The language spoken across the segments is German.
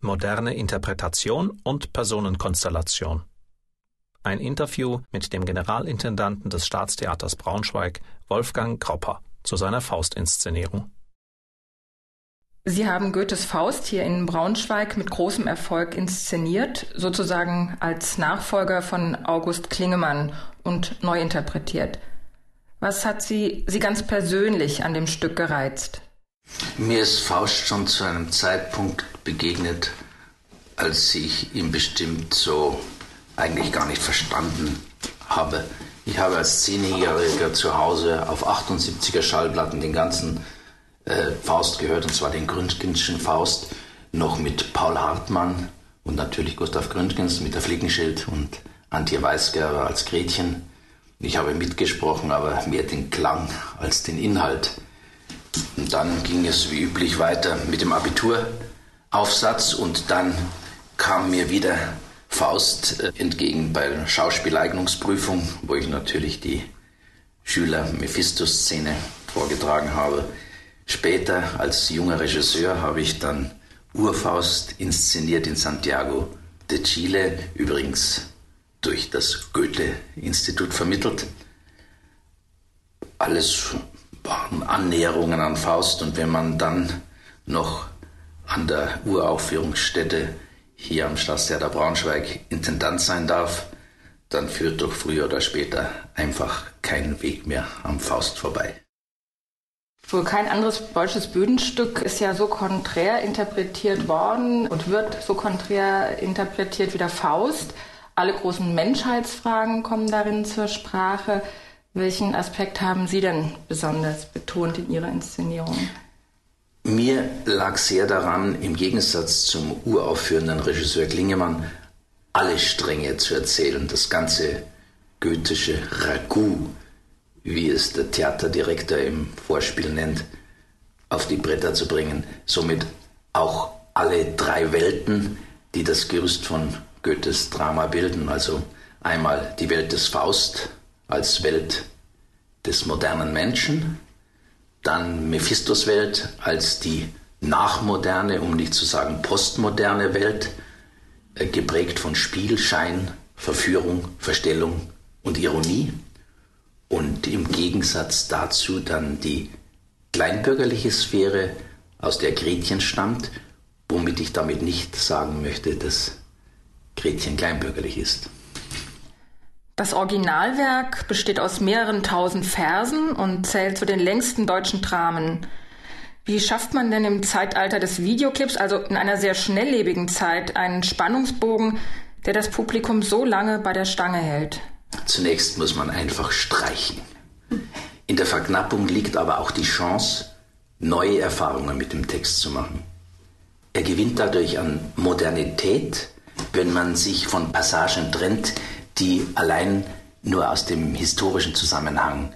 moderne Interpretation und Personenkonstellation. Ein Interview mit dem Generalintendanten des Staatstheaters Braunschweig, Wolfgang Kropper, zu seiner Faustinszenierung. Sie haben Goethes Faust hier in Braunschweig mit großem Erfolg inszeniert, sozusagen als Nachfolger von August Klingemann und neu interpretiert. Was hat Sie, Sie ganz persönlich an dem Stück gereizt? Mir ist Faust schon zu einem Zeitpunkt begegnet, als ich ihn bestimmt so eigentlich gar nicht verstanden habe. Ich habe als Zehnjähriger zu Hause auf 78er Schallplatten den ganzen äh, Faust gehört, und zwar den Gründgenschen Faust, noch mit Paul Hartmann und natürlich Gustav Gründgens mit der Flickenschild und Antje Weisgerber als Gretchen. Ich habe mitgesprochen, aber mehr den Klang als den Inhalt. Und dann ging es wie üblich weiter mit dem Abituraufsatz und dann kam mir wieder Faust äh, entgegen bei der Schauspieleignungsprüfung, wo ich natürlich die Schüler-Mephisto-Szene vorgetragen habe. Später als junger Regisseur habe ich dann Urfaust inszeniert in Santiago de Chile, übrigens durch das Goethe-Institut vermittelt. Alles Annäherungen an Faust und wenn man dann noch an der Uraufführungsstätte hier am Staatstheater Braunschweig Intendant sein darf, dann führt doch früher oder später einfach kein Weg mehr am Faust vorbei. Wohl kein anderes deutsches Bühnenstück ist ja so konträr interpretiert worden und wird so konträr interpretiert wie der Faust. Alle großen Menschheitsfragen kommen darin zur Sprache. Welchen Aspekt haben Sie denn besonders betont in Ihrer Inszenierung? Mir lag sehr daran, im Gegensatz zum uraufführenden Regisseur Klingemann, alle Stränge zu erzählen, das ganze goethische Ragout, wie es der Theaterdirektor im Vorspiel nennt, auf die Bretter zu bringen. Somit auch alle drei Welten, die das Gerüst von Goethes Drama bilden. Also einmal die Welt des Faust als Welt des modernen Menschen, dann Mephistos Welt als die nachmoderne, um nicht zu sagen postmoderne Welt, äh, geprägt von Spiel, Schein, Verführung, Verstellung und Ironie. Und im Gegensatz dazu dann die kleinbürgerliche Sphäre, aus der Gretchen stammt, womit ich damit nicht sagen möchte, dass Gretchen kleinbürgerlich ist. Das Originalwerk besteht aus mehreren tausend Versen und zählt zu den längsten deutschen Dramen. Wie schafft man denn im Zeitalter des Videoclips, also in einer sehr schnelllebigen Zeit, einen Spannungsbogen, der das Publikum so lange bei der Stange hält? Zunächst muss man einfach streichen. In der Verknappung liegt aber auch die Chance, neue Erfahrungen mit dem Text zu machen. Er gewinnt dadurch an Modernität, wenn man sich von Passagen trennt, die allein nur aus dem historischen Zusammenhang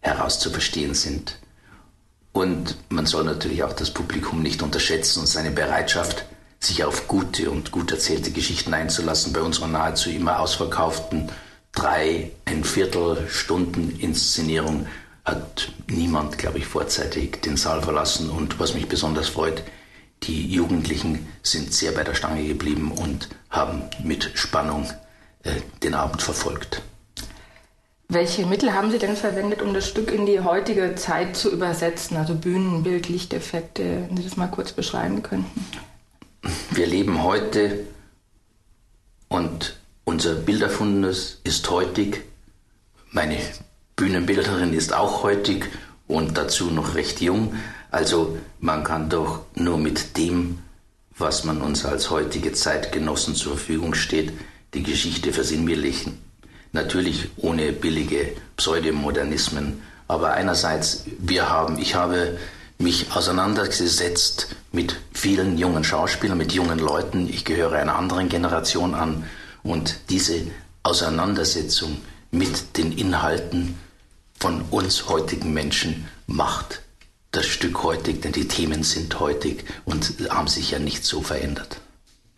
heraus zu verstehen sind. Und man soll natürlich auch das Publikum nicht unterschätzen und seine Bereitschaft, sich auf gute und gut erzählte Geschichten einzulassen. Bei unserer nahezu immer ausverkauften drei, ein Viertel Stunden Inszenierung hat niemand, glaube ich, vorzeitig den Saal verlassen. Und was mich besonders freut, die Jugendlichen sind sehr bei der Stange geblieben und haben mit Spannung den Abend verfolgt. Welche Mittel haben Sie denn verwendet, um das Stück in die heutige Zeit zu übersetzen? Also Bühnenbild, Lichteffekte, wenn Sie das mal kurz beschreiben könnten. Wir leben heute und unser Bilderfundes ist heutig. Meine Bühnenbilderin ist auch heutig und dazu noch recht jung. Also man kann doch nur mit dem, was man uns als heutige Zeitgenossen zur Verfügung steht, die Geschichte versinnbildlichen. Natürlich ohne billige Pseudomodernismen. Aber einerseits, wir haben, ich habe mich auseinandergesetzt mit vielen jungen Schauspielern, mit jungen Leuten. Ich gehöre einer anderen Generation an. Und diese Auseinandersetzung mit den Inhalten von uns heutigen Menschen macht das Stück heutig, denn die Themen sind heutig und haben sich ja nicht so verändert.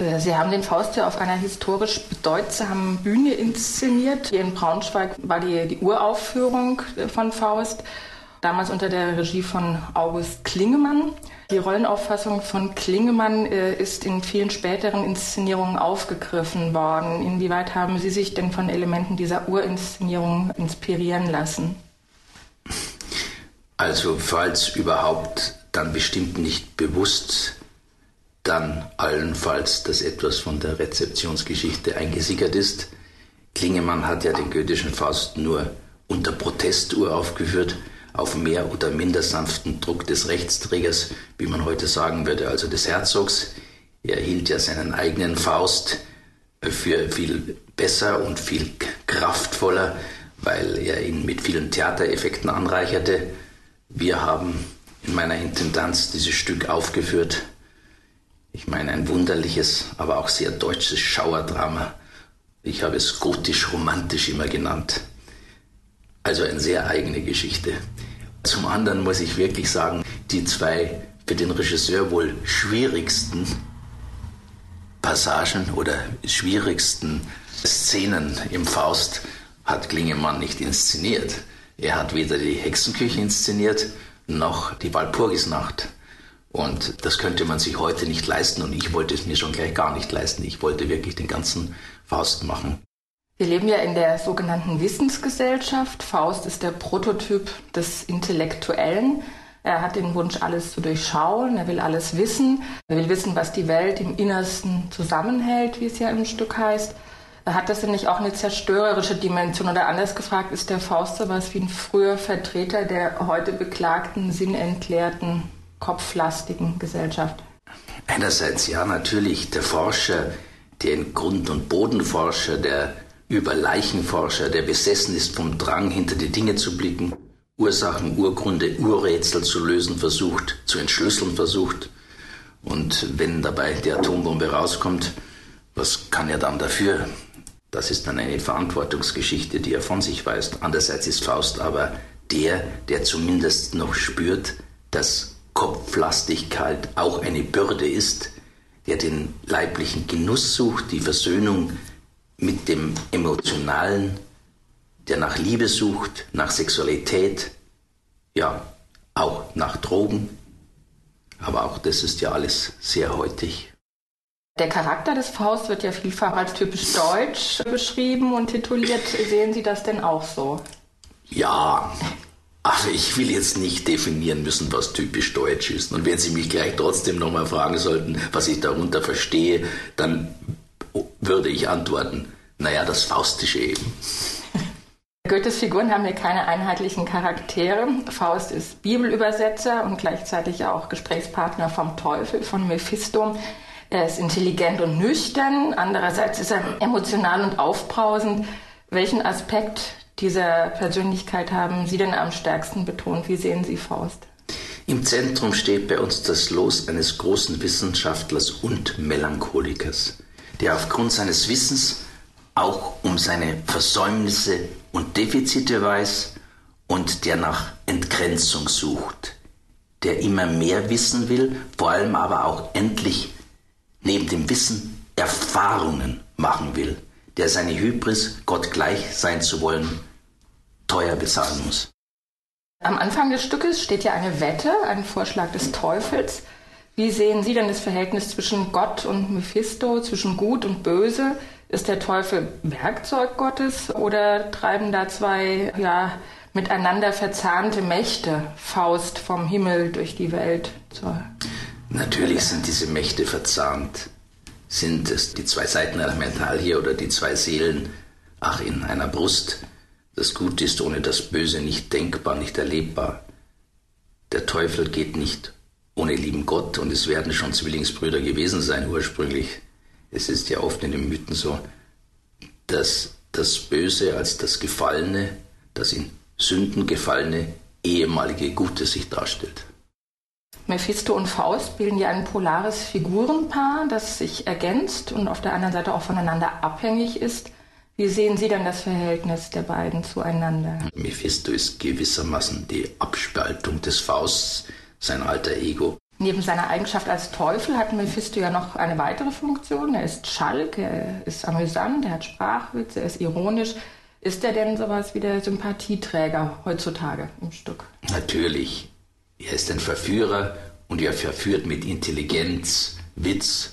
Äh, Sie haben den Faust ja auf einer historisch bedeutsamen Bühne inszeniert. Hier in Braunschweig war die, die Uraufführung von Faust, damals unter der Regie von August Klingemann. Die Rollenauffassung von Klingemann äh, ist in vielen späteren Inszenierungen aufgegriffen worden. Inwieweit haben Sie sich denn von Elementen dieser Urinszenierung inspirieren lassen? Also falls überhaupt, dann bestimmt nicht bewusst, dann allenfalls, dass etwas von der Rezeptionsgeschichte eingesickert ist. Klingemann hat ja den goethischen Faust nur unter Protest uraufgeführt auf mehr oder minder sanften Druck des Rechtsträgers, wie man heute sagen würde, also des Herzogs. Er hielt ja seinen eigenen Faust für viel besser und viel kraftvoller, weil er ihn mit vielen Theatereffekten anreicherte. Wir haben in meiner Intendanz dieses Stück aufgeführt. Ich meine ein wunderliches, aber auch sehr deutsches Schauerdrama. Ich habe es gotisch-romantisch immer genannt. Also eine sehr eigene Geschichte. Zum anderen muss ich wirklich sagen, die zwei für den Regisseur wohl schwierigsten Passagen oder schwierigsten Szenen im Faust hat Klingemann nicht inszeniert. Er hat weder die Hexenküche inszeniert noch die Walpurgisnacht. Und das könnte man sich heute nicht leisten und ich wollte es mir schon gleich gar nicht leisten. Ich wollte wirklich den ganzen Faust machen. Wir leben ja in der sogenannten Wissensgesellschaft. Faust ist der Prototyp des Intellektuellen. Er hat den Wunsch, alles zu durchschauen. Er will alles wissen. Er will wissen, was die Welt im Innersten zusammenhält, wie es ja im Stück heißt. Hat das denn nicht auch eine zerstörerische Dimension? Oder anders gefragt, ist der Faust so was wie ein früher Vertreter der heute beklagten, sinnentleerten, kopflastigen Gesellschaft? Einerseits ja, natürlich. Der Forscher, der Grund- und Bodenforscher, der über Leichenforscher, der besessen ist vom Drang, hinter die Dinge zu blicken, Ursachen, Urgründe, Urrätsel zu lösen versucht, zu entschlüsseln versucht. Und wenn dabei die Atombombe rauskommt, was kann er dann dafür? Das ist dann eine Verantwortungsgeschichte, die er von sich weist. Andererseits ist Faust aber der, der zumindest noch spürt, dass Kopflastigkeit auch eine Bürde ist, der den leiblichen Genuss sucht, die Versöhnung mit dem Emotionalen, der nach Liebe sucht, nach Sexualität, ja, auch nach Drogen. Aber auch das ist ja alles sehr heutig. Der Charakter des Faust wird ja vielfach als typisch deutsch beschrieben und tituliert. Sehen Sie das denn auch so? Ja, aber ich will jetzt nicht definieren müssen, was typisch deutsch ist. Und wenn Sie mich gleich trotzdem nochmal fragen sollten, was ich darunter verstehe, dann würde ich antworten, naja, das Faustische eben. Goethes Figuren haben hier keine einheitlichen Charaktere. Faust ist Bibelübersetzer und gleichzeitig auch Gesprächspartner vom Teufel, von Mephisto. Er ist intelligent und nüchtern, andererseits ist er emotional und aufbrausend. Welchen Aspekt dieser Persönlichkeit haben Sie denn am stärksten betont? Wie sehen Sie Faust? Im Zentrum steht bei uns das Los eines großen Wissenschaftlers und Melancholikers, der aufgrund seines Wissens auch um seine Versäumnisse und Defizite weiß und der nach Entgrenzung sucht, der immer mehr wissen will, vor allem aber auch endlich neben dem Wissen Erfahrungen machen will, der seine Hybris, Gott gleich sein zu wollen, teuer bezahlen muss. Am Anfang des Stückes steht ja eine Wette, ein Vorschlag des Teufels. Wie sehen Sie denn das Verhältnis zwischen Gott und Mephisto, zwischen Gut und Böse? Ist der Teufel Werkzeug Gottes oder treiben da zwei ja, miteinander verzahnte Mächte Faust vom Himmel durch die Welt? Zur Natürlich sind diese Mächte verzahnt. Sind es die zwei Seiten einer Medaille oder die zwei Seelen, ach, in einer Brust? Das Gute ist ohne das Böse nicht denkbar, nicht erlebbar. Der Teufel geht nicht ohne lieben Gott und es werden schon Zwillingsbrüder gewesen sein ursprünglich. Es ist ja oft in den Mythen so, dass das Böse als das Gefallene, das in Sünden gefallene ehemalige Gute sich darstellt. Mephisto und Faust bilden ja ein polares Figurenpaar, das sich ergänzt und auf der anderen Seite auch voneinander abhängig ist. Wie sehen Sie denn das Verhältnis der beiden zueinander? Mephisto ist gewissermaßen die Abspaltung des Fausts, sein alter Ego. Neben seiner Eigenschaft als Teufel hat Mephisto ja noch eine weitere Funktion. Er ist Schalk, er ist amüsant, er hat Sprachwitze, er ist ironisch. Ist er denn sowas wie der Sympathieträger heutzutage im Stück? Natürlich. Er ist ein Verführer und er verführt mit Intelligenz, Witz